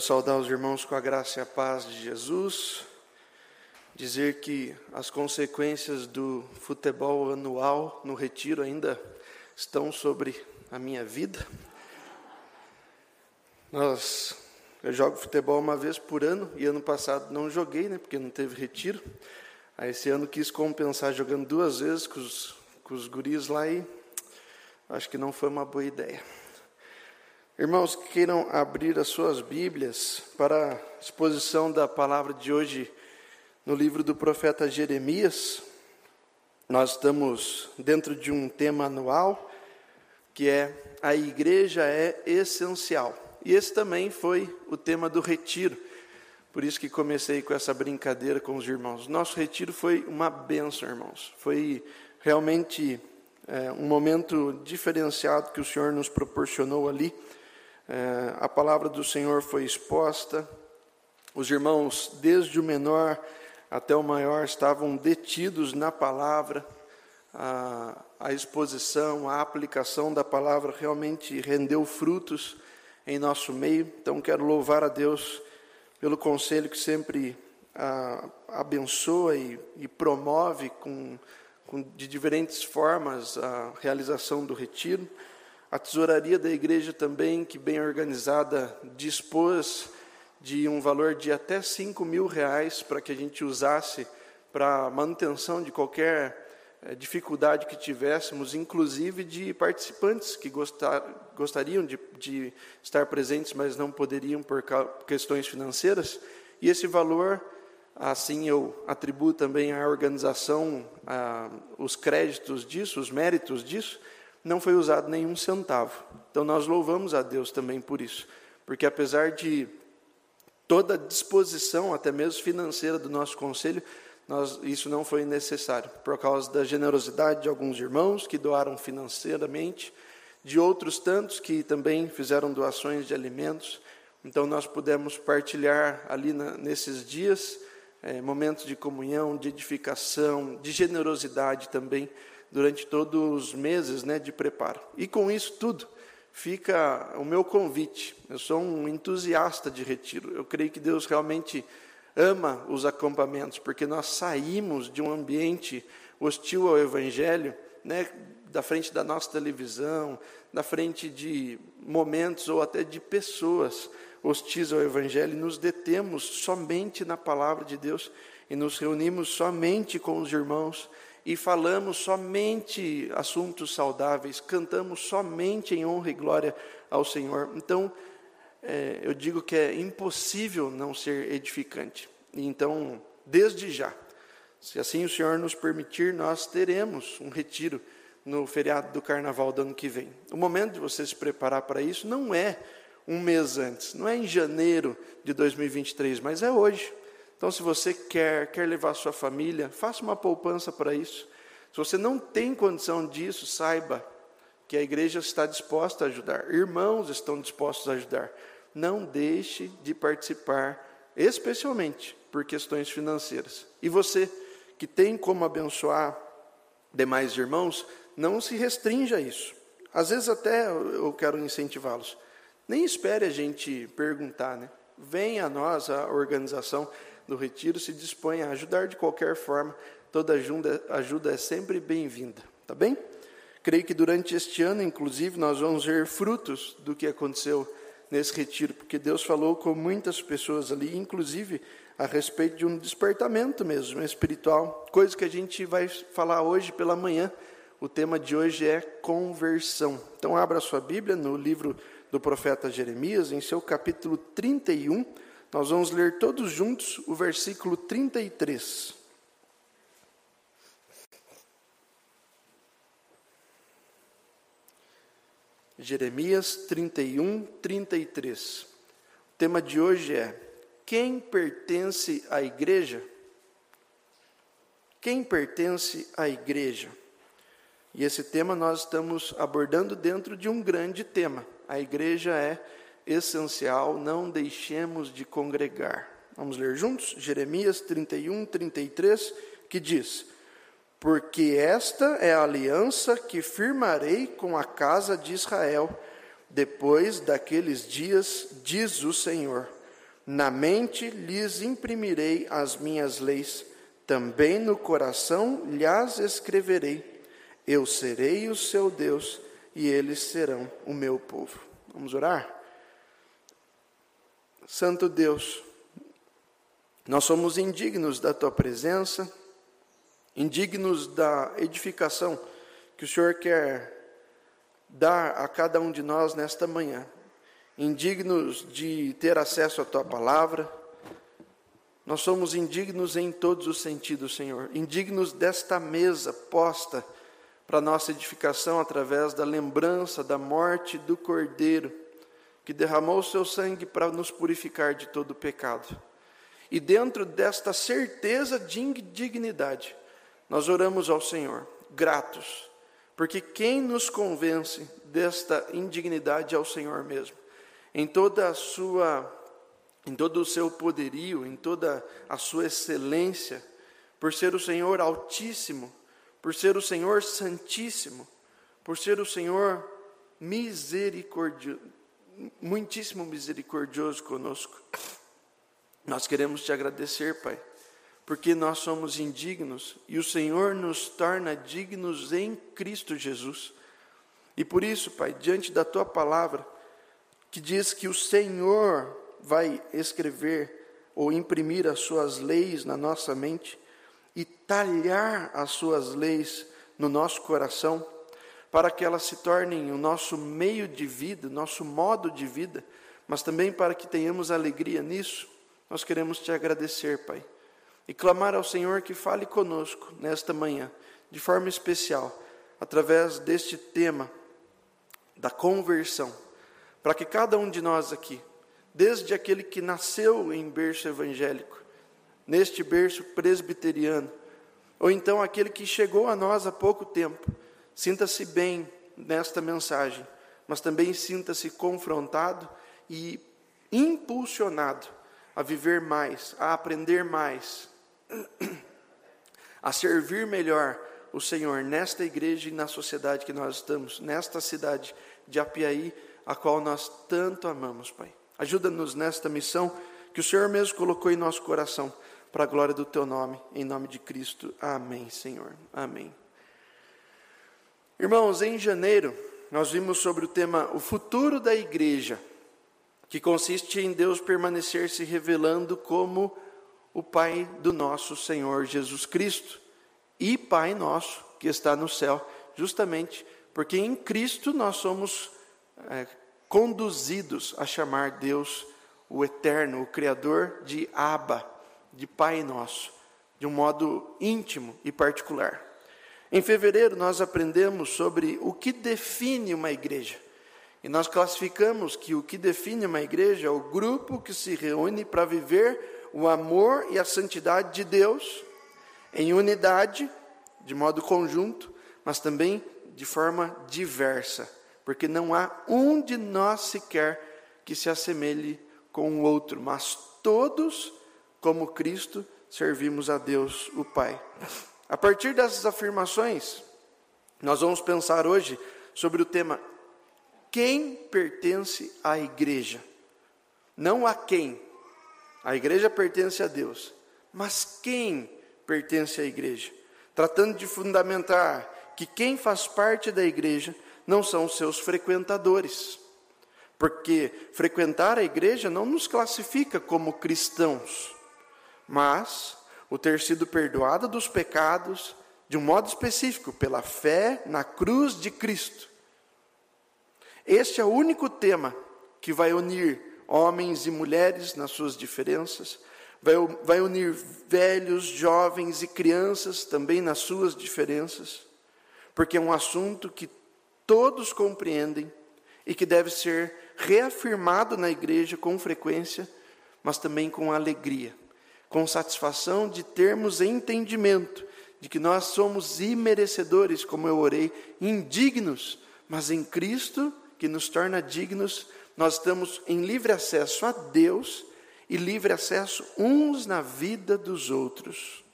Quero saudar os irmãos com a graça e a paz de Jesus, dizer que as consequências do futebol anual no retiro ainda estão sobre a minha vida. Nós, eu jogo futebol uma vez por ano e ano passado não joguei, né, porque não teve retiro. Aí esse ano quis compensar jogando duas vezes com os, com os guris lá e acho que não foi uma boa ideia. Irmãos, queiram abrir as suas Bíblias para a exposição da palavra de hoje no livro do profeta Jeremias. Nós estamos dentro de um tema anual que é a igreja é essencial. E esse também foi o tema do retiro. Por isso que comecei com essa brincadeira com os irmãos. Nosso retiro foi uma benção, irmãos. Foi realmente é, um momento diferenciado que o Senhor nos proporcionou ali é, a palavra do Senhor foi exposta, os irmãos, desde o menor até o maior, estavam detidos na palavra, a, a exposição, a aplicação da palavra realmente rendeu frutos em nosso meio. Então, quero louvar a Deus pelo conselho que sempre a, abençoa e, e promove com, com, de diferentes formas a realização do retiro. A tesouraria da igreja também, que bem organizada, dispôs de um valor de até 5 mil reais para que a gente usasse para manutenção de qualquer eh, dificuldade que tivéssemos, inclusive de participantes que gostar, gostariam de, de, estar presentes, mas não poderiam por questões financeiras. E esse valor, assim eu atribuo também à organização a, os créditos disso, os méritos disso, não foi usado nenhum centavo. Então nós louvamos a Deus também por isso, porque apesar de toda a disposição, até mesmo financeira do nosso conselho, nós, isso não foi necessário, por causa da generosidade de alguns irmãos que doaram financeiramente, de outros tantos que também fizeram doações de alimentos. Então nós pudemos partilhar ali na, nesses dias é, momentos de comunhão, de edificação, de generosidade também durante todos os meses né, de preparo. E com isso tudo, fica o meu convite. Eu sou um entusiasta de retiro. Eu creio que Deus realmente ama os acampamentos, porque nós saímos de um ambiente hostil ao Evangelho, né, da frente da nossa televisão, da frente de momentos ou até de pessoas hostis ao Evangelho, e nos detemos somente na palavra de Deus e nos reunimos somente com os irmãos e falamos somente assuntos saudáveis, cantamos somente em honra e glória ao Senhor. Então, é, eu digo que é impossível não ser edificante. Então, desde já, se assim o Senhor nos permitir, nós teremos um retiro no feriado do carnaval do ano que vem. O momento de você se preparar para isso não é um mês antes, não é em janeiro de 2023, mas é hoje. Então, se você quer, quer levar sua família, faça uma poupança para isso. Se você não tem condição disso, saiba que a igreja está disposta a ajudar, irmãos estão dispostos a ajudar. Não deixe de participar, especialmente por questões financeiras. E você que tem como abençoar demais irmãos, não se restrinja a isso. Às vezes até eu quero incentivá-los. Nem espere a gente perguntar, né? Venha a nós, a organização, do retiro se dispõe a ajudar de qualquer forma, toda ajuda, ajuda é sempre bem-vinda, tá bem? Creio que durante este ano, inclusive, nós vamos ver frutos do que aconteceu nesse retiro, porque Deus falou com muitas pessoas ali, inclusive a respeito de um despertamento mesmo espiritual, coisa que a gente vai falar hoje pela manhã. O tema de hoje é conversão. Então, abra sua Bíblia no livro do profeta Jeremias, em seu capítulo 31 nós vamos ler todos juntos o versículo 33. Jeremias 31, 33. O tema de hoje é: Quem pertence à igreja? Quem pertence à igreja? E esse tema nós estamos abordando dentro de um grande tema. A igreja é essencial, não deixemos de congregar. Vamos ler juntos? Jeremias 31, 33, que diz: Porque esta é a aliança que firmarei com a casa de Israel, depois daqueles dias, diz o Senhor. Na mente lhes imprimirei as minhas leis, também no coração lhes escreverei. Eu serei o seu Deus e eles serão o meu povo. Vamos orar? Santo Deus, nós somos indignos da tua presença, indignos da edificação que o Senhor quer dar a cada um de nós nesta manhã, indignos de ter acesso à tua palavra. Nós somos indignos em todos os sentidos, Senhor, indignos desta mesa posta para nossa edificação através da lembrança da morte do Cordeiro, que derramou o seu sangue para nos purificar de todo pecado. E dentro desta certeza de indignidade, nós oramos ao Senhor, gratos, porque quem nos convence desta indignidade é o Senhor mesmo. Em toda a sua em todo o seu poderio, em toda a sua excelência, por ser o Senhor altíssimo, por ser o Senhor santíssimo, por ser o Senhor misericordioso, muitíssimo misericordioso conosco. Nós queremos te agradecer, Pai, porque nós somos indignos e o Senhor nos torna dignos em Cristo Jesus. E por isso, Pai, diante da tua palavra, que diz que o Senhor vai escrever ou imprimir as suas leis na nossa mente e talhar as suas leis no nosso coração, para que elas se tornem o nosso meio de vida, nosso modo de vida, mas também para que tenhamos alegria nisso nós queremos te agradecer, Pai, e clamar ao Senhor que fale conosco nesta manhã, de forma especial, através deste tema da conversão, para que cada um de nós aqui, desde aquele que nasceu em berço evangélico, neste berço presbiteriano, ou então aquele que chegou a nós há pouco tempo, sinta-se bem nesta mensagem, mas também sinta-se confrontado e impulsionado a viver mais, a aprender mais, a servir melhor o Senhor nesta igreja e na sociedade que nós estamos, nesta cidade de Apiaí, a qual nós tanto amamos, Pai. Ajuda-nos nesta missão que o Senhor mesmo colocou em nosso coração, para a glória do Teu nome, em nome de Cristo. Amém, Senhor. Amém. Irmãos, em janeiro, nós vimos sobre o tema O futuro da igreja que consiste em Deus permanecer se revelando como o Pai do nosso Senhor Jesus Cristo e Pai nosso que está no céu, justamente porque em Cristo nós somos é, conduzidos a chamar Deus o Eterno, o Criador de Abba, de Pai nosso, de um modo íntimo e particular. Em fevereiro nós aprendemos sobre o que define uma igreja. E nós classificamos que o que define uma igreja é o grupo que se reúne para viver o amor e a santidade de Deus em unidade, de modo conjunto, mas também de forma diversa, porque não há um de nós sequer que se assemelhe com o outro, mas todos, como Cristo, servimos a Deus, o Pai. A partir dessas afirmações, nós vamos pensar hoje sobre o tema quem pertence à igreja. Não a quem. A igreja pertence a Deus. Mas quem pertence à igreja? Tratando de fundamentar que quem faz parte da igreja não são seus frequentadores. Porque frequentar a igreja não nos classifica como cristãos, mas o ter sido perdoado dos pecados, de um modo específico, pela fé na cruz de Cristo. Este é o único tema que vai unir homens e mulheres nas suas diferenças, vai, vai unir velhos, jovens e crianças também nas suas diferenças, porque é um assunto que todos compreendem e que deve ser reafirmado na igreja com frequência, mas também com alegria, com satisfação de termos entendimento de que nós somos imerecedores, como eu orei, indignos, mas em Cristo que nos torna dignos, nós estamos em livre acesso a Deus e livre acesso uns na vida dos outros.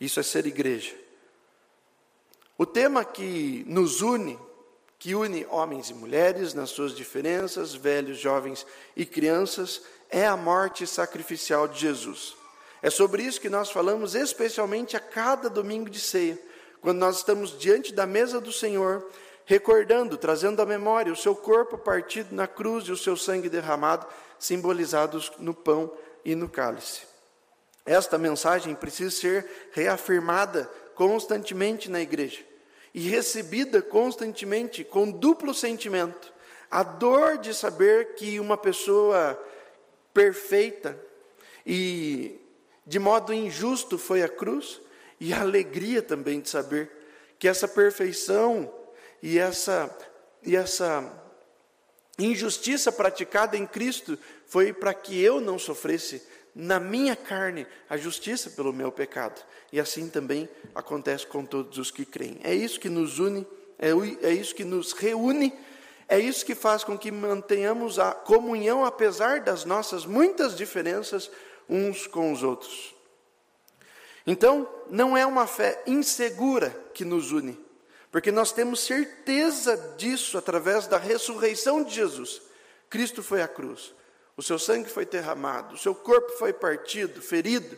Isso é ser igreja. O tema que nos une, que une homens e mulheres nas suas diferenças, velhos, jovens e crianças, é a morte sacrificial de Jesus. É sobre isso que nós falamos especialmente a cada domingo de ceia, quando nós estamos diante da mesa do Senhor, recordando, trazendo à memória o seu corpo partido na cruz e o seu sangue derramado, simbolizados no pão e no cálice. Esta mensagem precisa ser reafirmada constantemente na igreja e recebida constantemente com duplo sentimento: a dor de saber que uma pessoa perfeita e de modo injusto foi a cruz, e a alegria também de saber que essa perfeição e essa, e essa injustiça praticada em Cristo foi para que eu não sofresse na minha carne a justiça pelo meu pecado. E assim também acontece com todos os que creem. É isso que nos une, é, é isso que nos reúne, é isso que faz com que mantenhamos a comunhão apesar das nossas muitas diferenças uns com os outros. Então, não é uma fé insegura que nos une, porque nós temos certeza disso através da ressurreição de Jesus. Cristo foi à cruz, o seu sangue foi derramado, o seu corpo foi partido, ferido,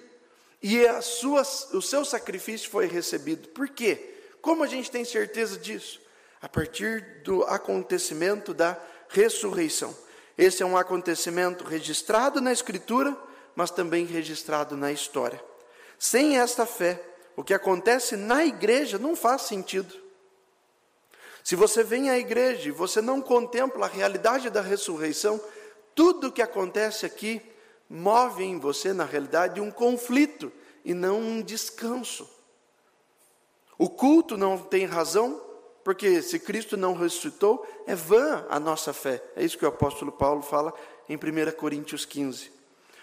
e a sua, o seu sacrifício foi recebido. Por quê? Como a gente tem certeza disso? A partir do acontecimento da ressurreição. Esse é um acontecimento registrado na Escritura, mas também registrado na história. Sem esta fé, o que acontece na igreja não faz sentido. Se você vem à igreja e você não contempla a realidade da ressurreição, tudo o que acontece aqui move em você, na realidade, um conflito e não um descanso. O culto não tem razão, porque se Cristo não ressuscitou, é vã a nossa fé. É isso que o apóstolo Paulo fala em 1 Coríntios 15.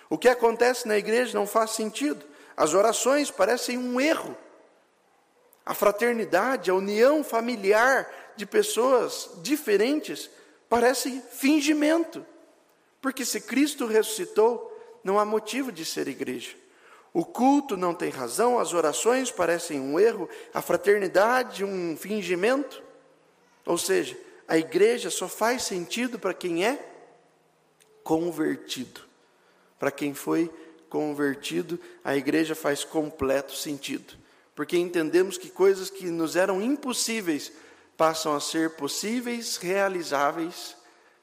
O que acontece na igreja não faz sentido. As orações parecem um erro. A fraternidade, a união familiar de pessoas diferentes parece fingimento. Porque se Cristo ressuscitou, não há motivo de ser igreja. O culto não tem razão, as orações parecem um erro, a fraternidade um fingimento. Ou seja, a igreja só faz sentido para quem é convertido. Para quem foi convertido, a igreja faz completo sentido. Porque entendemos que coisas que nos eram impossíveis passam a ser possíveis, realizáveis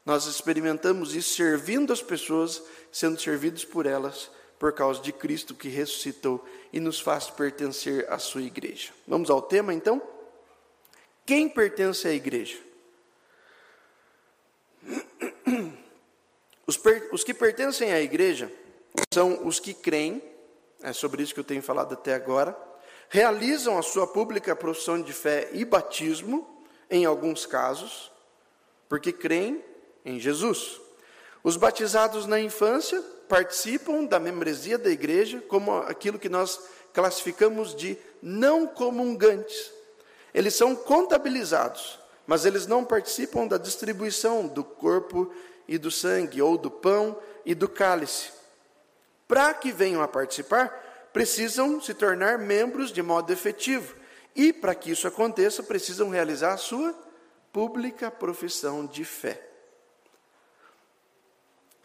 nós experimentamos isso servindo as pessoas, sendo servidos por elas, por causa de Cristo que ressuscitou e nos faz pertencer à sua igreja. Vamos ao tema então? Quem pertence à igreja? Os, per, os que pertencem à igreja são os que creem, é sobre isso que eu tenho falado até agora, realizam a sua pública profissão de fé e batismo, em alguns casos, porque creem em Jesus. Os batizados na infância participam da membresia da igreja como aquilo que nós classificamos de não comungantes. Eles são contabilizados, mas eles não participam da distribuição do corpo e do sangue, ou do pão e do cálice. Para que venham a participar, precisam se tornar membros de modo efetivo. E para que isso aconteça, precisam realizar a sua pública profissão de fé.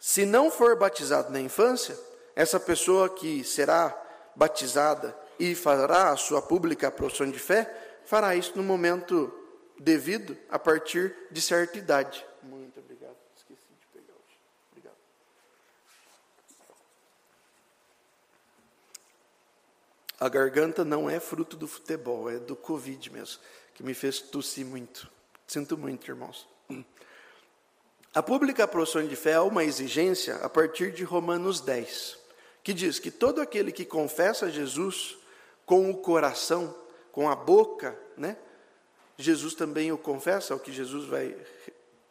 Se não for batizado na infância, essa pessoa que será batizada e fará a sua pública profissão de fé, fará isso no momento devido, a partir de certa idade. Muito obrigado. Esqueci de pegar hoje. Obrigado. A garganta não é fruto do futebol, é do Covid mesmo, que me fez tossir muito. Sinto muito, irmãos. A pública profissão de fé é uma exigência a partir de Romanos 10, que diz que todo aquele que confessa Jesus com o coração, com a boca, né? Jesus também o confessa, é o que Jesus vai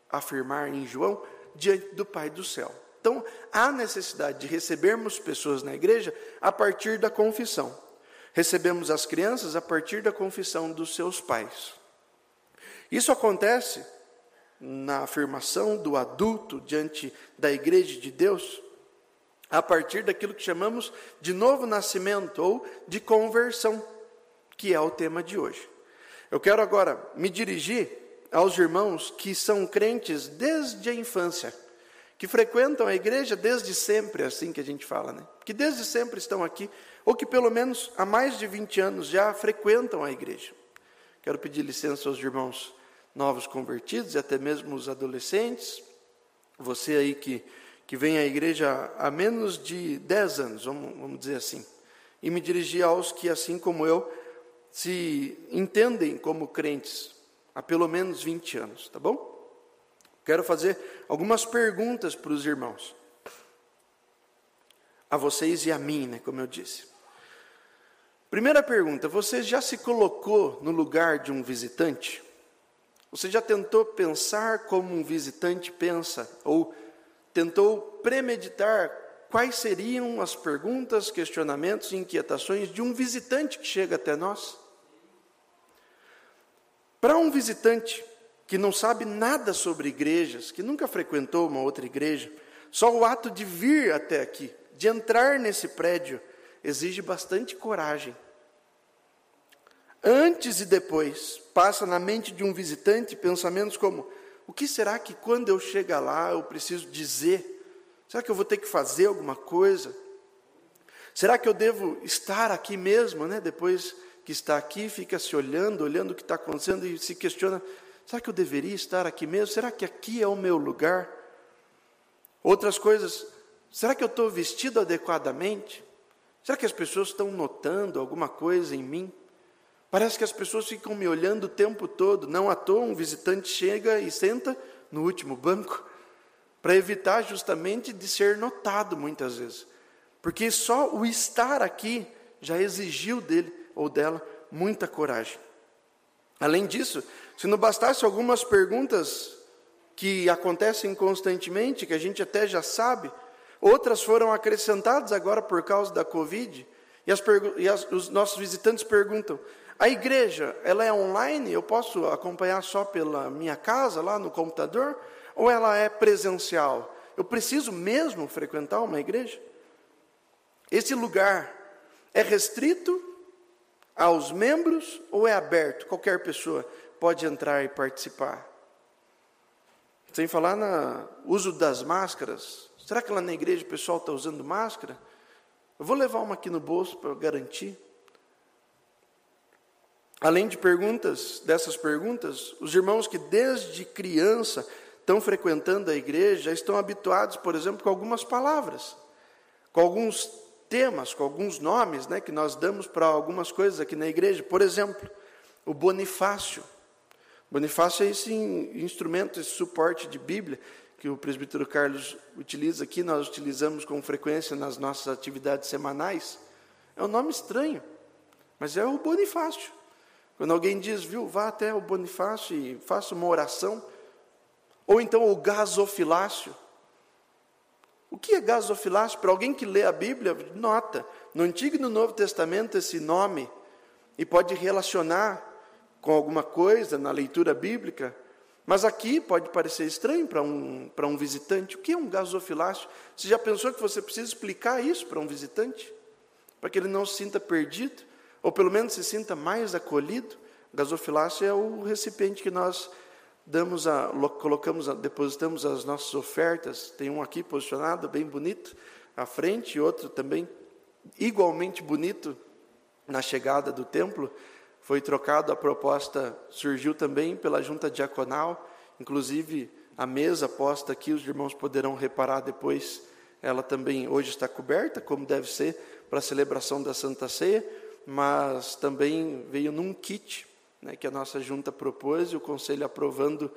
afirmar em João, diante do Pai do céu. Então, há necessidade de recebermos pessoas na igreja a partir da confissão. Recebemos as crianças a partir da confissão dos seus pais. Isso acontece na afirmação do adulto diante da igreja de Deus, a partir daquilo que chamamos de novo nascimento ou de conversão, que é o tema de hoje. Eu quero agora me dirigir aos irmãos que são crentes desde a infância, que frequentam a igreja desde sempre, é assim que a gente fala, né? Que desde sempre estão aqui, ou que pelo menos há mais de 20 anos já frequentam a igreja. Quero pedir licença aos irmãos novos convertidos e até mesmo os adolescentes, você aí que, que vem à igreja há menos de 10 anos, vamos, vamos dizer assim, e me dirigir aos que, assim como eu, se entendem como crentes há pelo menos 20 anos, tá bom? Quero fazer algumas perguntas para os irmãos. A vocês e a mim, né, como eu disse. Primeira pergunta: você já se colocou no lugar de um visitante? Você já tentou pensar como um visitante pensa? Ou tentou premeditar quais seriam as perguntas, questionamentos e inquietações de um visitante que chega até nós? Para um visitante, que não sabe nada sobre igrejas, que nunca frequentou uma outra igreja, só o ato de vir até aqui, de entrar nesse prédio, exige bastante coragem. Antes e depois, passa na mente de um visitante pensamentos como: o que será que quando eu chegar lá eu preciso dizer? Será que eu vou ter que fazer alguma coisa? Será que eu devo estar aqui mesmo, né? Depois que está aqui, fica se olhando, olhando o que está acontecendo e se questiona: Será que eu deveria estar aqui mesmo? Será que aqui é o meu lugar? Outras coisas, será que eu estou vestido adequadamente? Será que as pessoas estão notando alguma coisa em mim? Parece que as pessoas ficam me olhando o tempo todo. Não à toa, um visitante chega e senta no último banco, para evitar justamente de ser notado muitas vezes. Porque só o estar aqui já exigiu dele ou dela muita coragem. Além disso, se não bastasse algumas perguntas que acontecem constantemente, que a gente até já sabe, outras foram acrescentadas agora por causa da Covid, e, as, e as, os nossos visitantes perguntam: a igreja, ela é online? Eu posso acompanhar só pela minha casa, lá no computador? Ou ela é presencial? Eu preciso mesmo frequentar uma igreja? Esse lugar é restrito aos membros ou é aberto? Qualquer pessoa pode entrar e participar. Sem falar no uso das máscaras. Será que lá na igreja o pessoal está usando máscara? Eu vou levar uma aqui no bolso para garantir. Além de perguntas, dessas perguntas, os irmãos que desde criança estão frequentando a igreja estão habituados, por exemplo, com algumas palavras, com alguns temas, com alguns nomes né, que nós damos para algumas coisas aqui na igreja. Por exemplo, o Bonifácio. Bonifácio é esse instrumento, esse suporte de Bíblia que o presbítero Carlos utiliza aqui, nós utilizamos com frequência nas nossas atividades semanais. É um nome estranho, mas é o Bonifácio. Quando alguém diz, viu, vá até o Bonifácio e faça uma oração. Ou então o gasofilácio. O que é gasofilácio? Para alguém que lê a Bíblia, nota, no Antigo e no Novo Testamento esse nome, e pode relacionar com alguma coisa na leitura bíblica, mas aqui pode parecer estranho para um, para um visitante. O que é um gasofilácio? Você já pensou que você precisa explicar isso para um visitante? Para que ele não se sinta perdido? Ou pelo menos se sinta mais acolhido? Gasofilácio é o recipiente que nós damos a, colocamos, a, depositamos as nossas ofertas. Tem um aqui posicionado, bem bonito, à frente, e outro também igualmente bonito na chegada do templo foi trocado, a proposta surgiu também pela junta diaconal, inclusive a mesa posta aqui, os irmãos poderão reparar depois, ela também hoje está coberta, como deve ser, para a celebração da Santa Ceia, mas também veio num kit né, que a nossa junta propôs e o conselho aprovando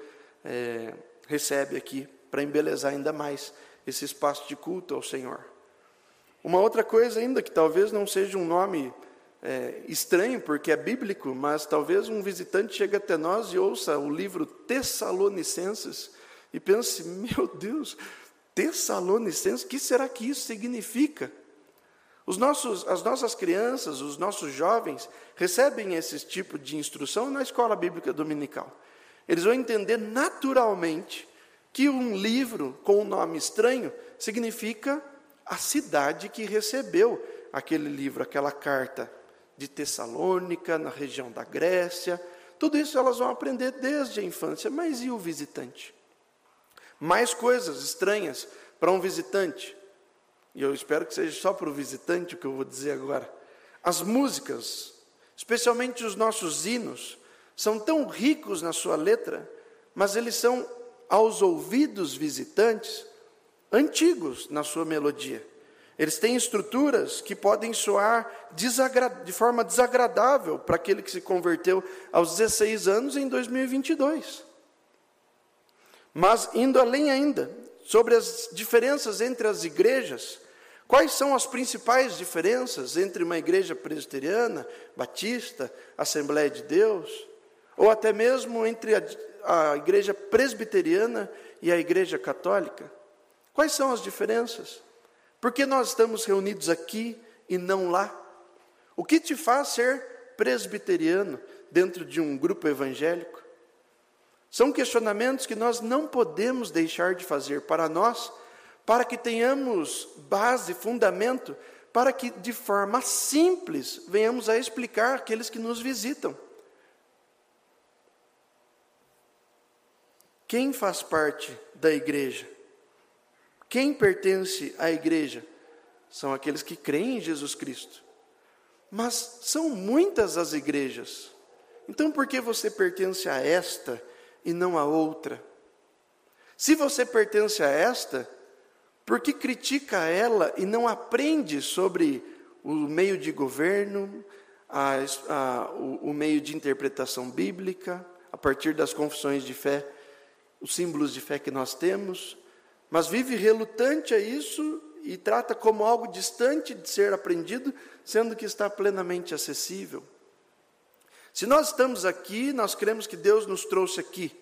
é, recebe aqui para embelezar ainda mais esse espaço de culto ao Senhor. Uma outra coisa ainda que talvez não seja um nome é, estranho, porque é bíblico, mas talvez um visitante chegue até nós e ouça o livro Tessalonicenses e pense: meu Deus, Tessalonicenses, o que será que isso significa? Os nossos, as nossas crianças, os nossos jovens recebem esse tipo de instrução na escola bíblica dominical. Eles vão entender naturalmente que um livro com um nome estranho significa a cidade que recebeu aquele livro, aquela carta de Tessalônica, na região da Grécia. Tudo isso elas vão aprender desde a infância. Mas e o visitante? Mais coisas estranhas para um visitante. E eu espero que seja só para o visitante o que eu vou dizer agora. As músicas, especialmente os nossos hinos, são tão ricos na sua letra, mas eles são, aos ouvidos visitantes, antigos na sua melodia. Eles têm estruturas que podem soar de forma desagradável para aquele que se converteu aos 16 anos em 2022. Mas, indo além ainda, sobre as diferenças entre as igrejas, quais são as principais diferenças entre uma igreja presbiteriana, batista, Assembleia de Deus, ou até mesmo entre a, a igreja presbiteriana e a igreja católica? Quais são as diferenças? Por que nós estamos reunidos aqui e não lá? O que te faz ser presbiteriano dentro de um grupo evangélico? São questionamentos que nós não podemos deixar de fazer para nós, para que tenhamos base, fundamento, para que de forma simples venhamos a explicar aqueles que nos visitam. Quem faz parte da igreja? Quem pertence à igreja? São aqueles que creem em Jesus Cristo. Mas são muitas as igrejas. Então por que você pertence a esta e não a outra? Se você pertence a esta, por que critica ela e não aprende sobre o meio de governo, a, a, o, o meio de interpretação bíblica, a partir das confissões de fé, os símbolos de fé que nós temos, mas vive relutante a isso e trata como algo distante de ser aprendido, sendo que está plenamente acessível. Se nós estamos aqui, nós cremos que Deus nos trouxe aqui.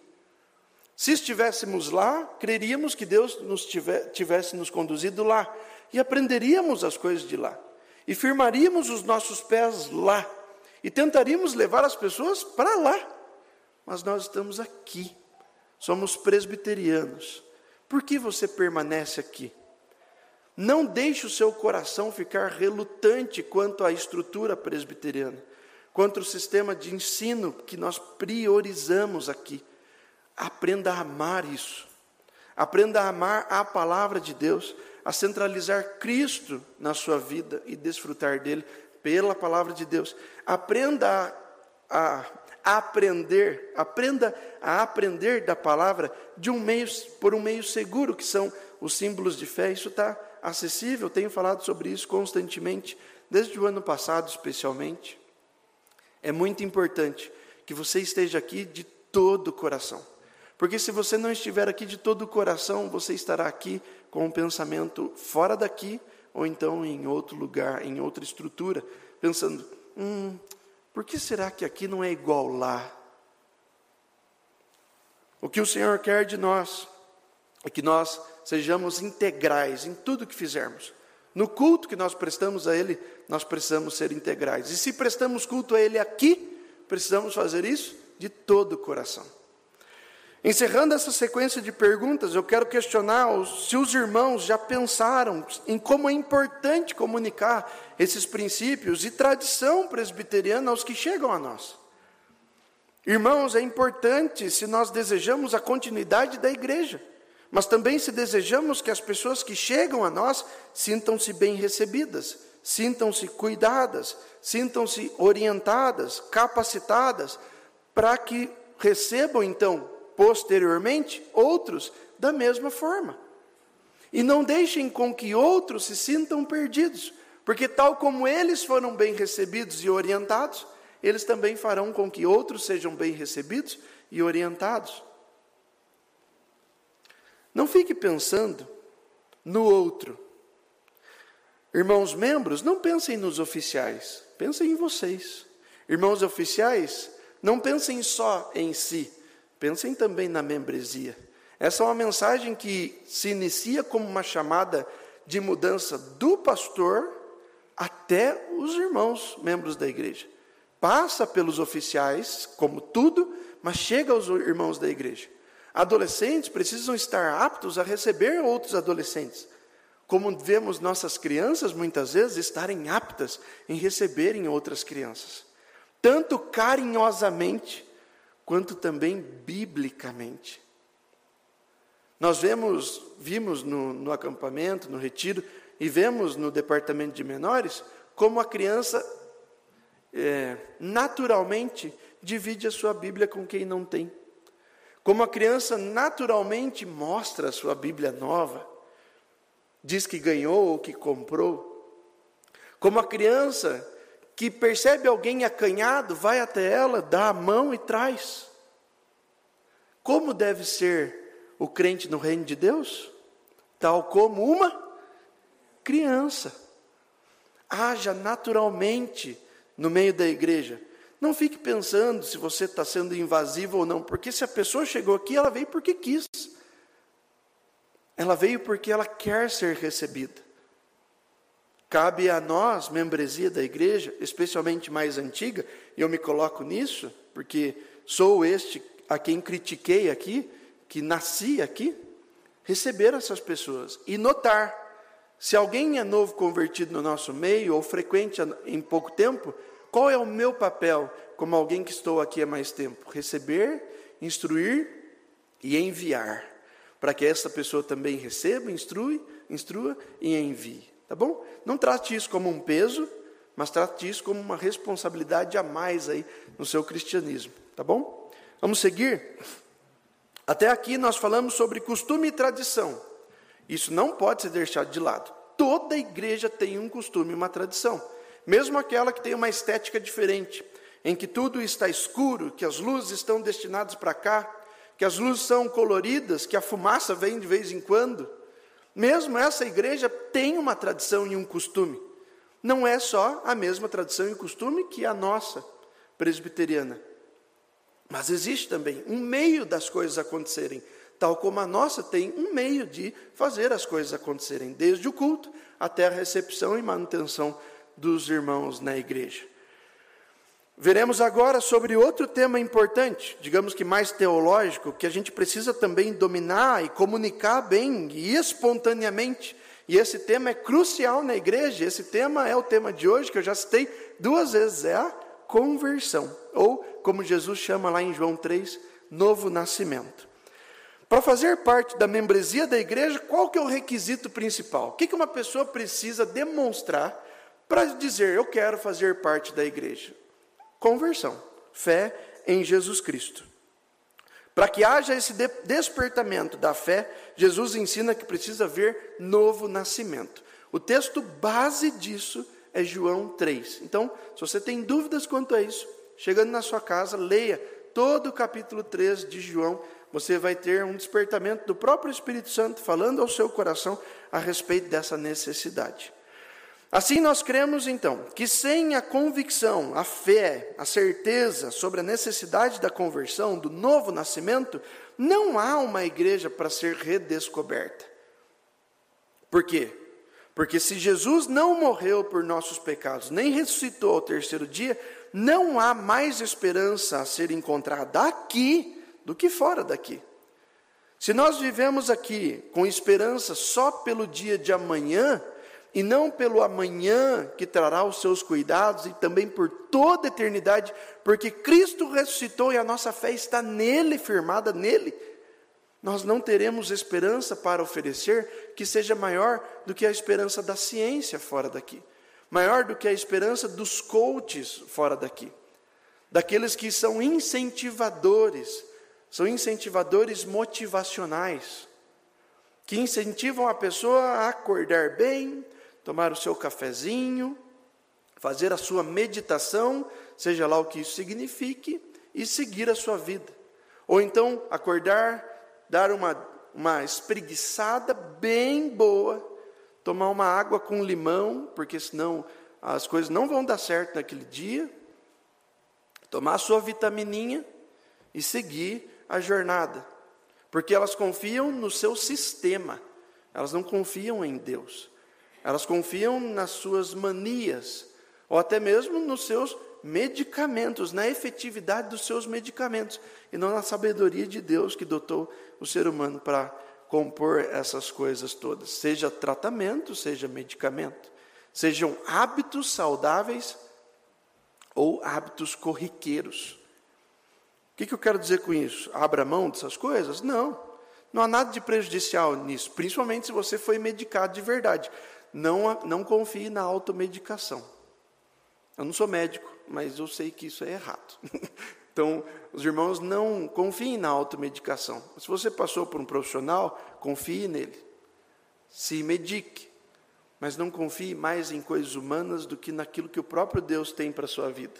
Se estivéssemos lá, creríamos que Deus nos tivesse, tivesse nos conduzido lá e aprenderíamos as coisas de lá e firmaríamos os nossos pés lá e tentaríamos levar as pessoas para lá. Mas nós estamos aqui, somos presbiterianos, por que você permanece aqui? Não deixe o seu coração ficar relutante quanto à estrutura presbiteriana, quanto ao sistema de ensino que nós priorizamos aqui. Aprenda a amar isso. Aprenda a amar a palavra de Deus, a centralizar Cristo na sua vida e desfrutar dele pela palavra de Deus. Aprenda a, a aprender, aprenda a aprender da palavra de um meio, por um meio seguro, que são os símbolos de fé. Isso está acessível, tenho falado sobre isso constantemente, desde o ano passado especialmente. É muito importante que você esteja aqui de todo o coração. Porque se você não estiver aqui de todo o coração, você estará aqui com um pensamento fora daqui, ou então em outro lugar, em outra estrutura, pensando: hum, por que será que aqui não é igual lá? O que o Senhor quer de nós é que nós sejamos integrais em tudo que fizermos. No culto que nós prestamos a Ele, nós precisamos ser integrais. E se prestamos culto a Ele aqui, precisamos fazer isso de todo o coração. Encerrando essa sequência de perguntas, eu quero questionar se os irmãos já pensaram em como é importante comunicar esses princípios e tradição presbiteriana aos que chegam a nós. Irmãos, é importante se nós desejamos a continuidade da igreja, mas também se desejamos que as pessoas que chegam a nós sintam-se bem recebidas, sintam-se cuidadas, sintam-se orientadas, capacitadas, para que recebam então posteriormente outros da mesma forma. E não deixem com que outros se sintam perdidos, porque tal como eles foram bem recebidos e orientados, eles também farão com que outros sejam bem recebidos e orientados. Não fique pensando no outro. Irmãos membros, não pensem nos oficiais, pensem em vocês. Irmãos oficiais, não pensem só em si, Pensem também na membresia. Essa é uma mensagem que se inicia como uma chamada de mudança do pastor até os irmãos membros da igreja. Passa pelos oficiais, como tudo, mas chega aos irmãos da igreja. Adolescentes precisam estar aptos a receber outros adolescentes. Como vemos nossas crianças muitas vezes estarem aptas em receberem outras crianças. Tanto carinhosamente quanto também biblicamente. Nós vemos, vimos no, no acampamento, no retiro, e vemos no departamento de menores, como a criança é, naturalmente divide a sua Bíblia com quem não tem. Como a criança naturalmente mostra a sua Bíblia nova, diz que ganhou ou que comprou. Como a criança que percebe alguém acanhado, vai até ela, dá a mão e traz. Como deve ser o crente no reino de Deus? Tal como uma criança. Haja naturalmente no meio da igreja. Não fique pensando se você está sendo invasivo ou não, porque se a pessoa chegou aqui, ela veio porque quis. Ela veio porque ela quer ser recebida. Cabe a nós, membresia da igreja, especialmente mais antiga, e eu me coloco nisso, porque sou este a quem critiquei aqui, que nasci aqui, receber essas pessoas e notar se alguém é novo convertido no nosso meio ou frequente em pouco tempo, qual é o meu papel como alguém que estou aqui há mais tempo? Receber, instruir e enviar, para que essa pessoa também receba, instrui, instrua e envie. Tá bom? Não trate isso como um peso, mas trate isso como uma responsabilidade a mais aí no seu cristianismo. Tá bom? Vamos seguir? Até aqui nós falamos sobre costume e tradição. Isso não pode ser deixado de lado. Toda igreja tem um costume, uma tradição, mesmo aquela que tem uma estética diferente, em que tudo está escuro, que as luzes estão destinadas para cá, que as luzes são coloridas, que a fumaça vem de vez em quando. Mesmo essa igreja tem uma tradição e um costume. Não é só a mesma tradição e costume que a nossa presbiteriana. Mas existe também um meio das coisas acontecerem tal como a nossa tem um meio de fazer as coisas acontecerem, desde o culto até a recepção e manutenção dos irmãos na igreja. Veremos agora sobre outro tema importante, digamos que mais teológico, que a gente precisa também dominar e comunicar bem e espontaneamente. E esse tema é crucial na igreja. Esse tema é o tema de hoje que eu já citei duas vezes, é a conversão, ou como Jesus chama lá em João 3, novo nascimento. Para fazer parte da membresia da igreja, qual que é o requisito principal? O que, uma pessoa precisa demonstrar para dizer eu quero fazer parte da igreja? Conversão, fé em Jesus Cristo. Para que haja esse despertamento da fé, Jesus ensina que precisa haver novo nascimento. O texto base disso é João 3. Então, se você tem dúvidas quanto a isso, chegando na sua casa, leia todo o capítulo 3 de João você vai ter um despertamento do próprio Espírito Santo falando ao seu coração a respeito dessa necessidade. Assim, nós cremos então que sem a convicção, a fé, a certeza sobre a necessidade da conversão, do novo nascimento, não há uma igreja para ser redescoberta. Por quê? Porque se Jesus não morreu por nossos pecados, nem ressuscitou ao terceiro dia, não há mais esperança a ser encontrada aqui do que fora daqui. Se nós vivemos aqui com esperança só pelo dia de amanhã, e não pelo amanhã que trará os seus cuidados, e também por toda a eternidade, porque Cristo ressuscitou e a nossa fé está nele, firmada nele, nós não teremos esperança para oferecer que seja maior do que a esperança da ciência fora daqui, maior do que a esperança dos coaches fora daqui, daqueles que são incentivadores são incentivadores motivacionais, que incentivam a pessoa a acordar bem, tomar o seu cafezinho, fazer a sua meditação, seja lá o que isso signifique, e seguir a sua vida. Ou então acordar, dar uma, uma espreguiçada bem boa, tomar uma água com limão, porque senão as coisas não vão dar certo naquele dia, tomar a sua vitamininha e seguir a jornada, porque elas confiam no seu sistema, elas não confiam em Deus, elas confiam nas suas manias, ou até mesmo nos seus medicamentos, na efetividade dos seus medicamentos, e não na sabedoria de Deus que dotou o ser humano para compor essas coisas todas, seja tratamento, seja medicamento, sejam hábitos saudáveis ou hábitos corriqueiros. O que, que eu quero dizer com isso? Abra mão dessas coisas? Não. Não há nada de prejudicial nisso, principalmente se você foi medicado de verdade. Não, não confie na automedicação. Eu não sou médico, mas eu sei que isso é errado. Então, os irmãos não confiem na automedicação. Se você passou por um profissional, confie nele. Se medique. Mas não confie mais em coisas humanas do que naquilo que o próprio Deus tem para a sua vida.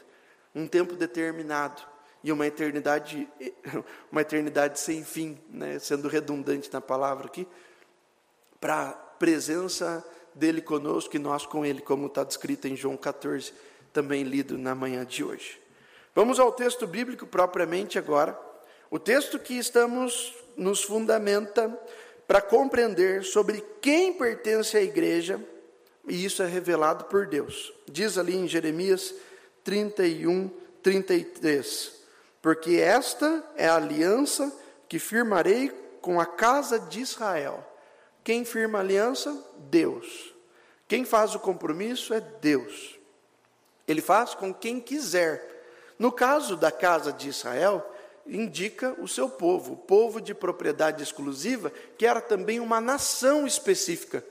Um tempo determinado e uma eternidade, uma eternidade sem fim, né? sendo redundante na palavra aqui, para a presença dele conosco e nós com ele, como está descrito em João 14, também lido na manhã de hoje. Vamos ao texto bíblico propriamente agora. O texto que estamos nos fundamenta para compreender sobre quem pertence à igreja, e isso é revelado por Deus. Diz ali em Jeremias 31, 33: Porque esta é a aliança que firmarei com a casa de Israel. Quem firma a aliança? Deus. Quem faz o compromisso é Deus. Ele faz com quem quiser. No caso da casa de Israel, indica o seu povo, o povo de propriedade exclusiva, que era também uma nação específica.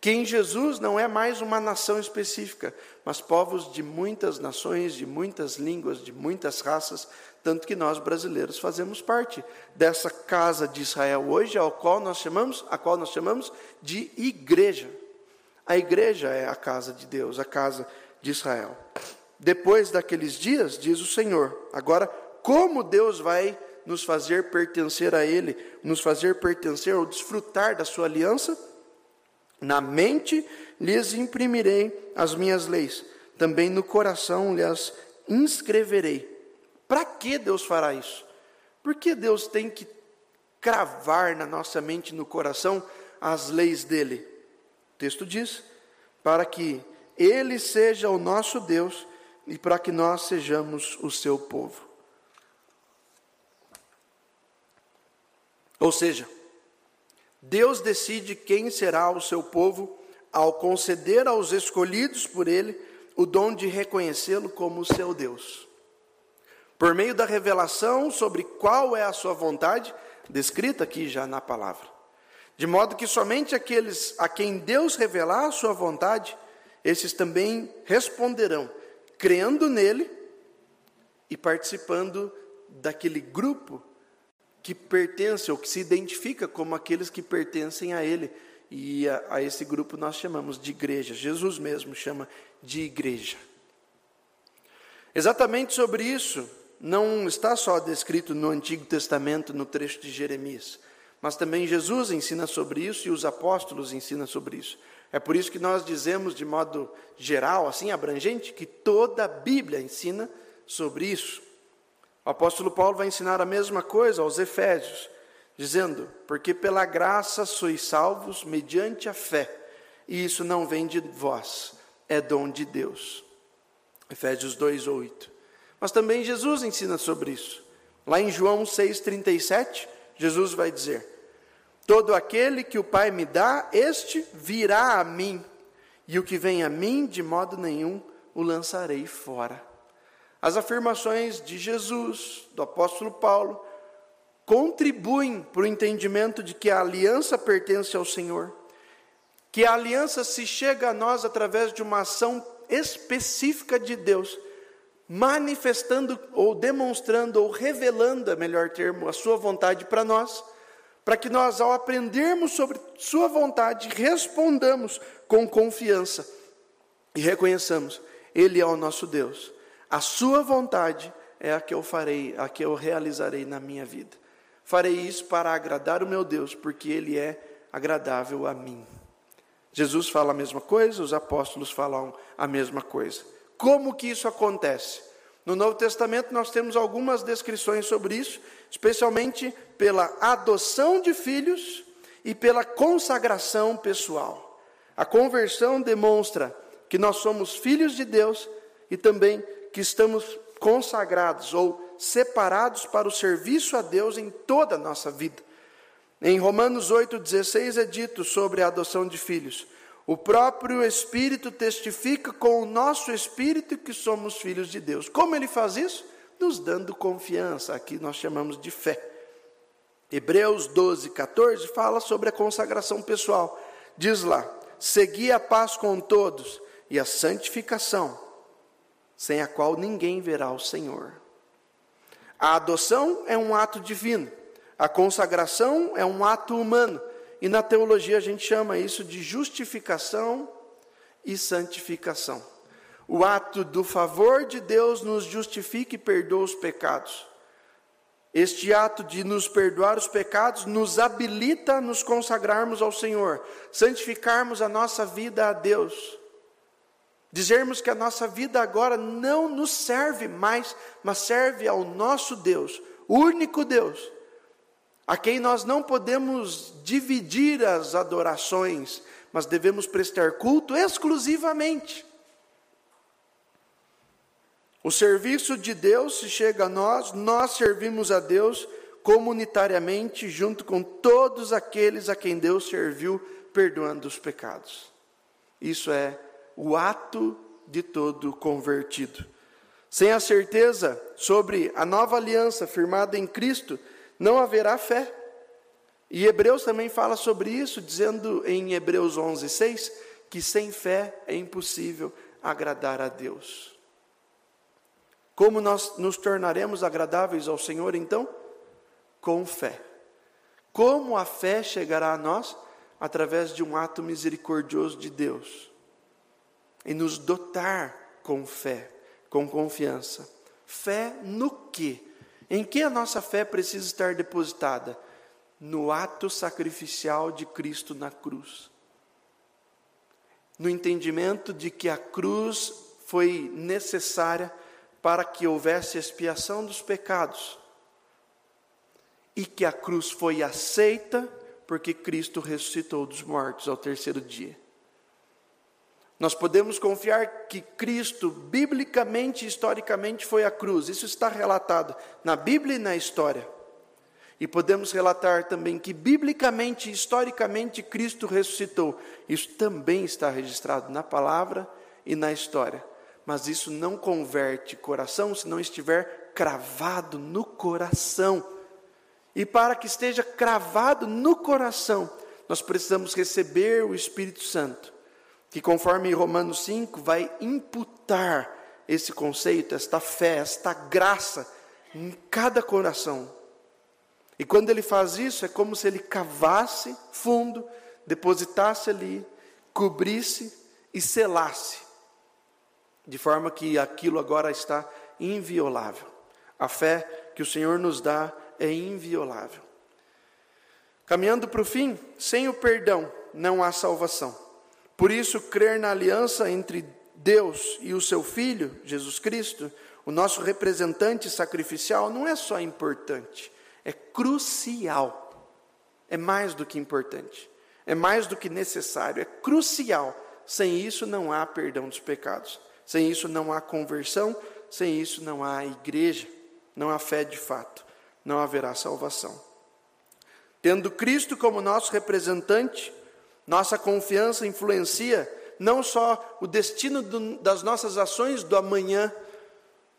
Que em Jesus não é mais uma nação específica, mas povos de muitas nações, de muitas línguas, de muitas raças, tanto que nós brasileiros fazemos parte dessa casa de Israel hoje, ao qual nós chamamos, a qual nós chamamos de igreja. A igreja é a casa de Deus, a casa de Israel. Depois daqueles dias, diz o Senhor, agora, como Deus vai nos fazer pertencer a Ele, nos fazer pertencer ou desfrutar da Sua aliança? Na mente lhes imprimirei as minhas leis, também no coração lhes inscreverei. Para que Deus fará isso? Por que Deus tem que cravar na nossa mente no coração as leis dele? O texto diz: para que ele seja o nosso Deus e para que nós sejamos o seu povo. Ou seja, Deus decide quem será o seu povo ao conceder aos escolhidos por Ele o dom de reconhecê-lo como seu Deus. Por meio da revelação sobre qual é a sua vontade, descrita aqui já na palavra. De modo que somente aqueles a quem Deus revelar a sua vontade esses também responderão, crendo nele e participando daquele grupo que pertence ou que se identifica como aqueles que pertencem a ele. E a, a esse grupo nós chamamos de igreja. Jesus mesmo chama de igreja. Exatamente sobre isso, não está só descrito no Antigo Testamento, no trecho de Jeremias, mas também Jesus ensina sobre isso e os apóstolos ensinam sobre isso. É por isso que nós dizemos de modo geral, assim abrangente, que toda a Bíblia ensina sobre isso. O apóstolo Paulo vai ensinar a mesma coisa aos Efésios, dizendo: Porque pela graça sois salvos mediante a fé, e isso não vem de vós, é dom de Deus. Efésios 2, 8. Mas também Jesus ensina sobre isso. Lá em João 6,37, Jesus vai dizer: Todo aquele que o Pai me dá, este virá a mim, e o que vem a mim, de modo nenhum o lançarei fora. As afirmações de Jesus, do apóstolo Paulo, contribuem para o entendimento de que a aliança pertence ao Senhor, que a aliança se chega a nós através de uma ação específica de Deus, manifestando ou demonstrando ou revelando, é melhor termo, a sua vontade para nós para que nós, ao aprendermos sobre Sua vontade, respondamos com confiança e reconheçamos: Ele é o nosso Deus. A Sua vontade é a que eu farei, a que eu realizarei na minha vida. Farei isso para agradar o meu Deus, porque Ele é agradável a mim. Jesus fala a mesma coisa, os apóstolos falam a mesma coisa. Como que isso acontece? No Novo Testamento nós temos algumas descrições sobre isso, especialmente pela adoção de filhos e pela consagração pessoal. A conversão demonstra que nós somos filhos de Deus e também que estamos consagrados ou separados para o serviço a Deus em toda a nossa vida. Em Romanos 8,16 é dito sobre a adoção de filhos: o próprio Espírito testifica com o nosso espírito que somos filhos de Deus. Como ele faz isso? Nos dando confiança, aqui nós chamamos de fé. Hebreus 12, 14 fala sobre a consagração pessoal. Diz lá: segui a paz com todos e a santificação, sem a qual ninguém verá o Senhor. A adoção é um ato divino, a consagração é um ato humano, e na teologia a gente chama isso de justificação e santificação. O ato do favor de Deus nos justifica e perdoa os pecados. Este ato de nos perdoar os pecados nos habilita a nos consagrarmos ao Senhor, santificarmos a nossa vida a Deus. Dizermos que a nossa vida agora não nos serve mais, mas serve ao nosso Deus, único Deus, a quem nós não podemos dividir as adorações, mas devemos prestar culto exclusivamente. O serviço de Deus se chega a nós, nós servimos a Deus comunitariamente, junto com todos aqueles a quem Deus serviu, perdoando os pecados. Isso é o ato de todo convertido. Sem a certeza sobre a nova aliança firmada em Cristo, não haverá fé. E Hebreus também fala sobre isso, dizendo em Hebreus 11, 6, que sem fé é impossível agradar a Deus. Como nós nos tornaremos agradáveis ao Senhor então? Com fé. Como a fé chegará a nós? Através de um ato misericordioso de Deus. E nos dotar com fé, com confiança. Fé no quê? Em que a nossa fé precisa estar depositada? No ato sacrificial de Cristo na cruz. No entendimento de que a cruz foi necessária para que houvesse expiação dos pecados e que a cruz foi aceita porque Cristo ressuscitou dos mortos ao terceiro dia. Nós podemos confiar que Cristo, biblicamente e historicamente, foi a cruz. Isso está relatado na Bíblia e na história. E podemos relatar também que, biblicamente e historicamente, Cristo ressuscitou. Isso também está registrado na palavra e na história mas isso não converte coração se não estiver cravado no coração. E para que esteja cravado no coração, nós precisamos receber o Espírito Santo, que conforme Romanos 5 vai imputar esse conceito, esta fé, esta graça em cada coração. E quando ele faz isso, é como se ele cavasse fundo, depositasse ali, cobrisse e selasse de forma que aquilo agora está inviolável. A fé que o Senhor nos dá é inviolável. Caminhando para o fim, sem o perdão não há salvação. Por isso, crer na aliança entre Deus e o seu Filho, Jesus Cristo, o nosso representante sacrificial, não é só importante, é crucial. É mais do que importante, é mais do que necessário, é crucial. Sem isso, não há perdão dos pecados. Sem isso não há conversão, sem isso não há igreja, não há fé de fato, não haverá salvação. Tendo Cristo como nosso representante, nossa confiança influencia não só o destino do, das nossas ações do amanhã,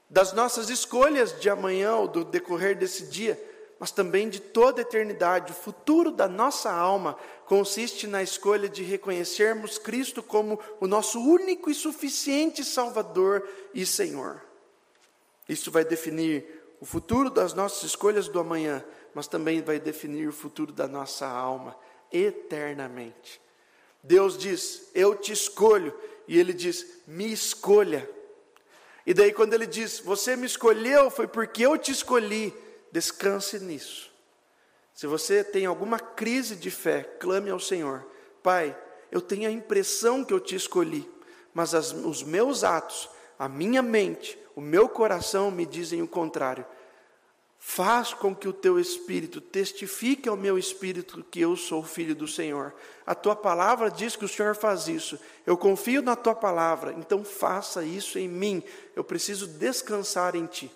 das nossas escolhas de amanhã ou do decorrer desse dia, mas também de toda a eternidade. O futuro da nossa alma consiste na escolha de reconhecermos Cristo como o nosso único e suficiente Salvador e Senhor. Isso vai definir o futuro das nossas escolhas do amanhã, mas também vai definir o futuro da nossa alma eternamente. Deus diz: Eu te escolho, e Ele diz: Me escolha. E daí, quando Ele diz: Você me escolheu, foi porque eu te escolhi Descanse nisso. Se você tem alguma crise de fé, clame ao Senhor. Pai, eu tenho a impressão que eu te escolhi, mas as, os meus atos, a minha mente, o meu coração me dizem o contrário. Faz com que o teu espírito testifique ao meu espírito que eu sou filho do Senhor. A tua palavra diz que o Senhor faz isso. Eu confio na tua palavra, então faça isso em mim. Eu preciso descansar em ti.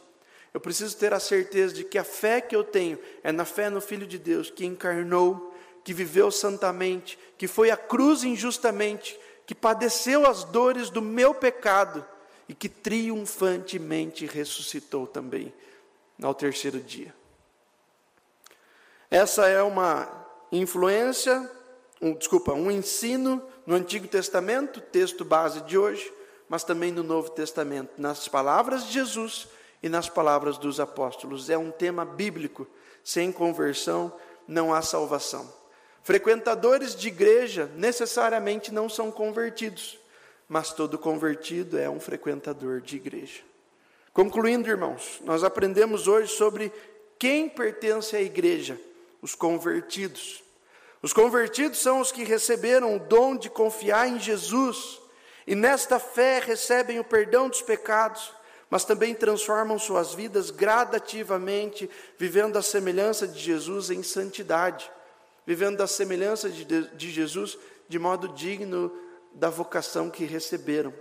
Eu preciso ter a certeza de que a fé que eu tenho é na fé no Filho de Deus, que encarnou, que viveu santamente, que foi à cruz injustamente, que padeceu as dores do meu pecado e que triunfantemente ressuscitou também ao terceiro dia. Essa é uma influência, um, desculpa, um ensino no Antigo Testamento, texto base de hoje, mas também no Novo Testamento, nas palavras de Jesus e nas palavras dos apóstolos. É um tema bíblico. Sem conversão não há salvação. Frequentadores de igreja necessariamente não são convertidos, mas todo convertido é um frequentador de igreja. Concluindo, irmãos, nós aprendemos hoje sobre quem pertence à igreja, os convertidos. Os convertidos são os que receberam o dom de confiar em Jesus e nesta fé recebem o perdão dos pecados, mas também transformam suas vidas gradativamente, vivendo a semelhança de Jesus em santidade vivendo da semelhança de, de Jesus de modo digno da vocação que receberam.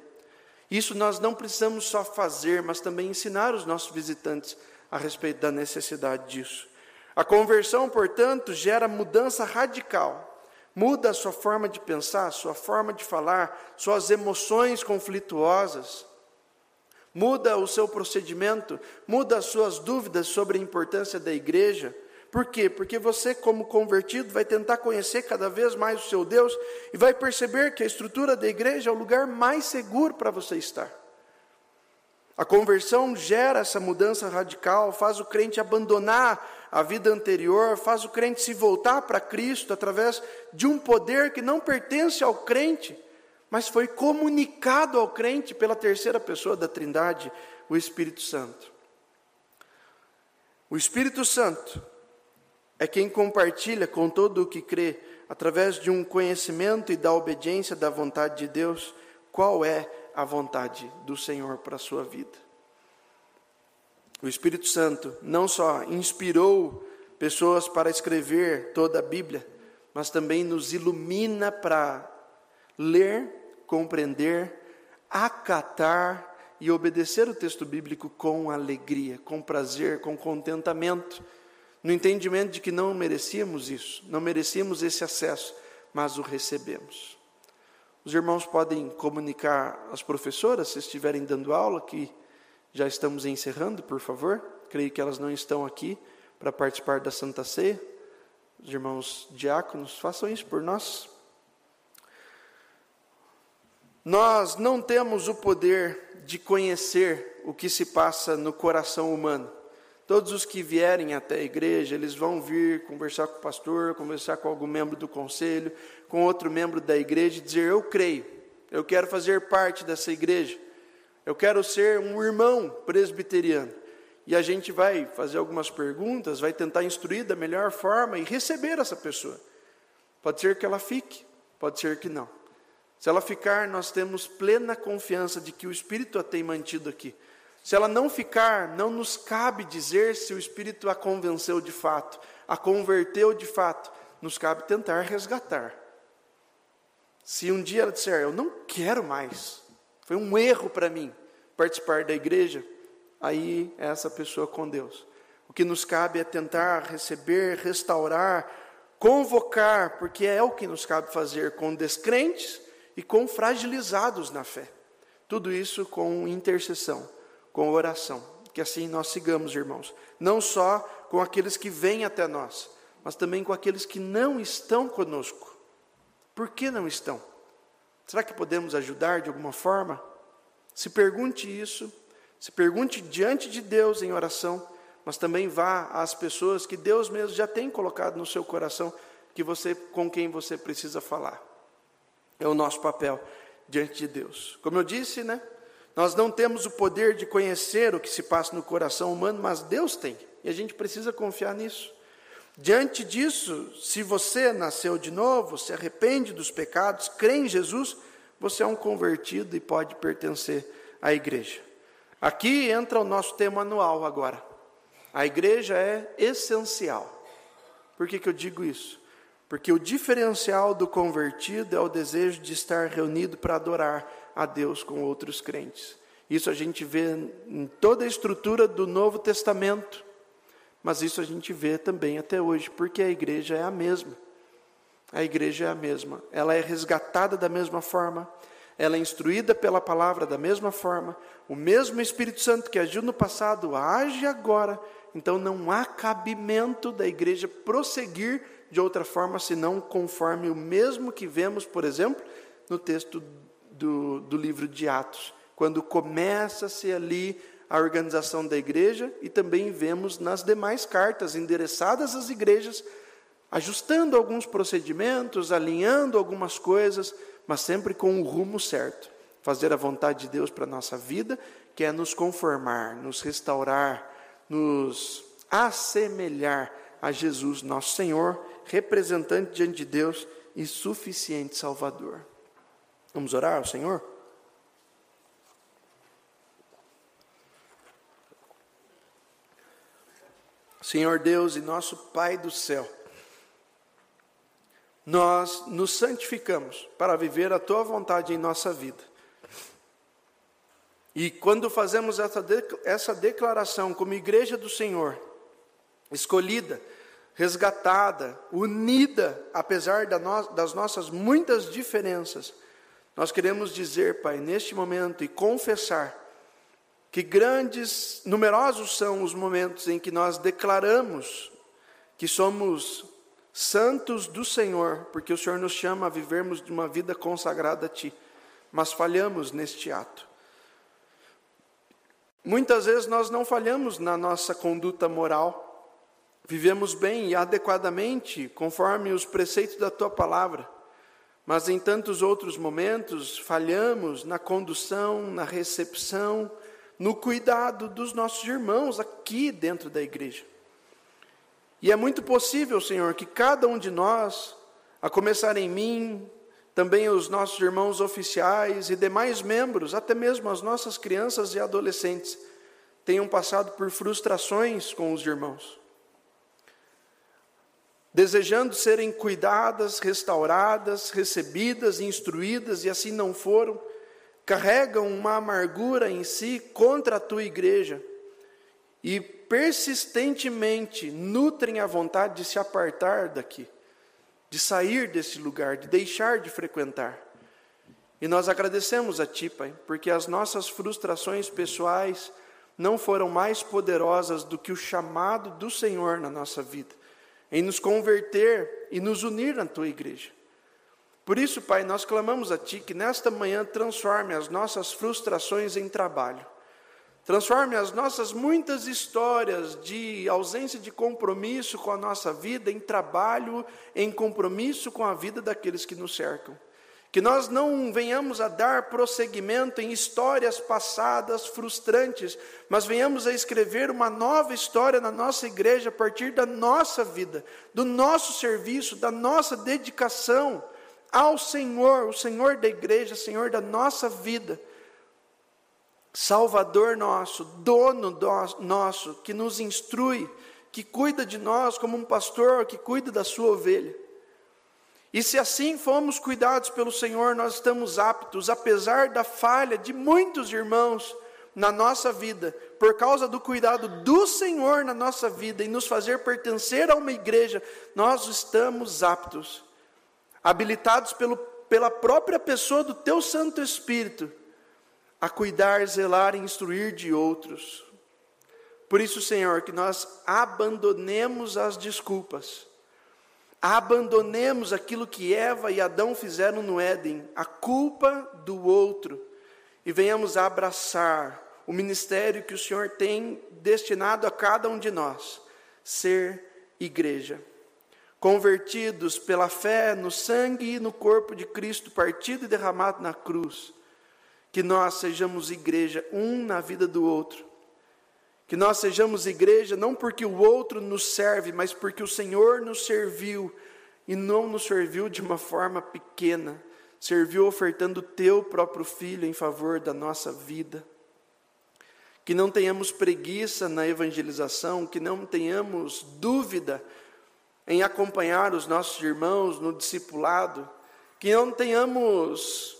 Isso nós não precisamos só fazer, mas também ensinar os nossos visitantes a respeito da necessidade disso. A conversão, portanto, gera mudança radical. Muda a sua forma de pensar, sua forma de falar, suas emoções conflituosas. Muda o seu procedimento, muda as suas dúvidas sobre a importância da igreja por quê? Porque você, como convertido, vai tentar conhecer cada vez mais o seu Deus e vai perceber que a estrutura da igreja é o lugar mais seguro para você estar. A conversão gera essa mudança radical, faz o crente abandonar a vida anterior, faz o crente se voltar para Cristo através de um poder que não pertence ao crente, mas foi comunicado ao crente pela terceira pessoa da Trindade, o Espírito Santo. O Espírito Santo é quem compartilha com todo o que crê, através de um conhecimento e da obediência da vontade de Deus, qual é a vontade do Senhor para a sua vida. O Espírito Santo não só inspirou pessoas para escrever toda a Bíblia, mas também nos ilumina para ler, compreender, acatar e obedecer o texto bíblico com alegria, com prazer, com contentamento no entendimento de que não merecíamos isso, não merecíamos esse acesso, mas o recebemos. Os irmãos podem comunicar às professoras, se estiverem dando aula, que já estamos encerrando, por favor. Creio que elas não estão aqui para participar da Santa Ceia. Os irmãos diáconos, façam isso por nós. Nós não temos o poder de conhecer o que se passa no coração humano. Todos os que vierem até a igreja, eles vão vir conversar com o pastor, conversar com algum membro do conselho, com outro membro da igreja e dizer: Eu creio, eu quero fazer parte dessa igreja, eu quero ser um irmão presbiteriano. E a gente vai fazer algumas perguntas, vai tentar instruir da melhor forma e receber essa pessoa. Pode ser que ela fique, pode ser que não. Se ela ficar, nós temos plena confiança de que o Espírito a tem mantido aqui. Se ela não ficar, não nos cabe dizer se o Espírito a convenceu de fato, a converteu de fato. Nos cabe tentar resgatar. Se um dia ela disser, eu não quero mais, foi um erro para mim participar da igreja, aí é essa pessoa com Deus. O que nos cabe é tentar receber, restaurar, convocar, porque é o que nos cabe fazer com descrentes e com fragilizados na fé. Tudo isso com intercessão com oração. Que assim nós sigamos, irmãos, não só com aqueles que vêm até nós, mas também com aqueles que não estão conosco. Por que não estão? Será que podemos ajudar de alguma forma? Se pergunte isso, se pergunte diante de Deus em oração, mas também vá às pessoas que Deus mesmo já tem colocado no seu coração, que você com quem você precisa falar. É o nosso papel diante de Deus. Como eu disse, né? Nós não temos o poder de conhecer o que se passa no coração humano, mas Deus tem, e a gente precisa confiar nisso. Diante disso, se você nasceu de novo, se arrepende dos pecados, crê em Jesus, você é um convertido e pode pertencer à igreja. Aqui entra o nosso tema anual agora. A igreja é essencial. Por que, que eu digo isso? Porque o diferencial do convertido é o desejo de estar reunido para adorar a Deus com outros crentes. Isso a gente vê em toda a estrutura do Novo Testamento, mas isso a gente vê também até hoje, porque a igreja é a mesma. A igreja é a mesma, ela é resgatada da mesma forma, ela é instruída pela palavra da mesma forma, o mesmo Espírito Santo que agiu no passado age agora, então não há cabimento da igreja prosseguir de outra forma senão conforme o mesmo que vemos, por exemplo, no texto do, do livro de Atos, quando começa-se ali a organização da igreja e também vemos nas demais cartas endereçadas às igrejas, ajustando alguns procedimentos, alinhando algumas coisas, mas sempre com o rumo certo. Fazer a vontade de Deus para a nossa vida, que é nos conformar, nos restaurar, nos assemelhar a Jesus, nosso Senhor, representante diante de Deus e suficiente Salvador. Vamos orar ao Senhor? Senhor Deus e nosso Pai do céu, nós nos santificamos para viver a tua vontade em nossa vida. E quando fazemos essa, essa declaração como igreja do Senhor, escolhida, resgatada, unida, apesar das nossas muitas diferenças, nós queremos dizer, Pai, neste momento e confessar que grandes, numerosos são os momentos em que nós declaramos que somos santos do Senhor, porque o Senhor nos chama a vivermos de uma vida consagrada a Ti, mas falhamos neste ato. Muitas vezes nós não falhamos na nossa conduta moral, vivemos bem e adequadamente conforme os preceitos da Tua palavra, mas em tantos outros momentos falhamos na condução, na recepção, no cuidado dos nossos irmãos aqui dentro da igreja. E é muito possível, Senhor, que cada um de nós, a começar em mim, também os nossos irmãos oficiais e demais membros, até mesmo as nossas crianças e adolescentes, tenham passado por frustrações com os irmãos. Desejando serem cuidadas, restauradas, recebidas, instruídas, e assim não foram, carregam uma amargura em si contra a tua igreja e persistentemente nutrem a vontade de se apartar daqui, de sair desse lugar, de deixar de frequentar. E nós agradecemos a Ti, Pai, porque as nossas frustrações pessoais não foram mais poderosas do que o chamado do Senhor na nossa vida, em nos converter e nos unir na Tua igreja. Por isso, Pai, nós clamamos a Ti que nesta manhã transforme as nossas frustrações em trabalho. Transforme as nossas muitas histórias de ausência de compromisso com a nossa vida em trabalho, em compromisso com a vida daqueles que nos cercam. Que nós não venhamos a dar prosseguimento em histórias passadas frustrantes, mas venhamos a escrever uma nova história na nossa igreja a partir da nossa vida, do nosso serviço, da nossa dedicação ao Senhor, o Senhor da igreja, Senhor da nossa vida, Salvador nosso, dono nosso, que nos instrui, que cuida de nós como um pastor que cuida da sua ovelha. E se assim fomos cuidados pelo Senhor, nós estamos aptos, apesar da falha de muitos irmãos na nossa vida, por causa do cuidado do Senhor na nossa vida e nos fazer pertencer a uma igreja, nós estamos aptos habilitados pelo, pela própria pessoa do teu Santo Espírito, a cuidar, zelar e instruir de outros. Por isso, Senhor, que nós abandonemos as desculpas, abandonemos aquilo que Eva e Adão fizeram no Éden, a culpa do outro, e venhamos abraçar o ministério que o Senhor tem destinado a cada um de nós, ser igreja convertidos pela fé no sangue e no corpo de Cristo partido e derramado na cruz, que nós sejamos igreja um na vida do outro. Que nós sejamos igreja não porque o outro nos serve, mas porque o Senhor nos serviu e não nos serviu de uma forma pequena, serviu ofertando o teu próprio filho em favor da nossa vida. Que não tenhamos preguiça na evangelização, que não tenhamos dúvida em acompanhar os nossos irmãos no discipulado, que não tenhamos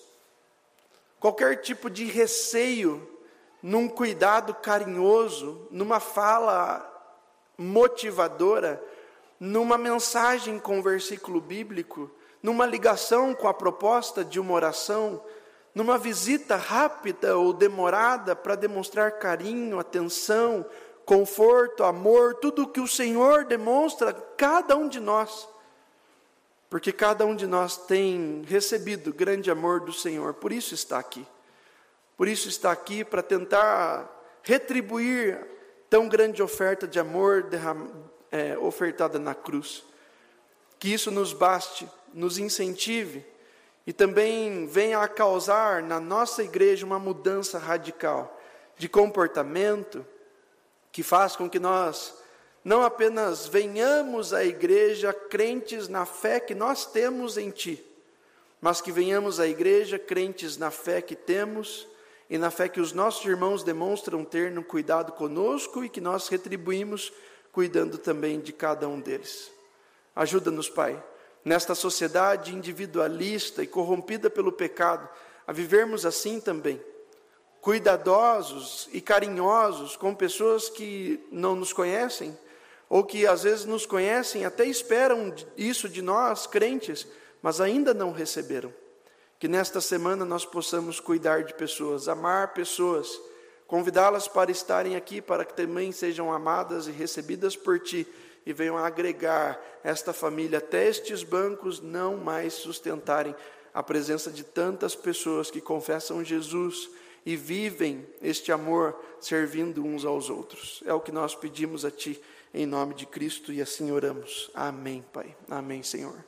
qualquer tipo de receio num cuidado carinhoso, numa fala motivadora, numa mensagem com versículo bíblico, numa ligação com a proposta de uma oração, numa visita rápida ou demorada para demonstrar carinho, atenção, conforto, amor, tudo o que o Senhor demonstra a cada um de nós. Porque cada um de nós tem recebido grande amor do Senhor, por isso está aqui. Por isso está aqui para tentar retribuir tão grande oferta de amor derram, é, ofertada na cruz. Que isso nos baste, nos incentive e também venha a causar na nossa igreja uma mudança radical de comportamento que faz com que nós não apenas venhamos à igreja crentes na fé que nós temos em Ti, mas que venhamos à igreja crentes na fé que temos e na fé que os nossos irmãos demonstram ter no cuidado conosco e que nós retribuímos cuidando também de cada um deles. Ajuda-nos, Pai, nesta sociedade individualista e corrompida pelo pecado, a vivermos assim também, cuidadosos e carinhosos com pessoas que não nos conhecem, ou que às vezes nos conhecem, até esperam isso de nós, crentes, mas ainda não receberam. Que nesta semana nós possamos cuidar de pessoas, amar pessoas, convidá-las para estarem aqui, para que também sejam amadas e recebidas por Ti e venham agregar esta família até estes bancos não mais sustentarem a presença de tantas pessoas que confessam Jesus e vivem este amor servindo uns aos outros. É o que nós pedimos a Ti, em nome de Cristo, e assim oramos. Amém, Pai. Amém, Senhor.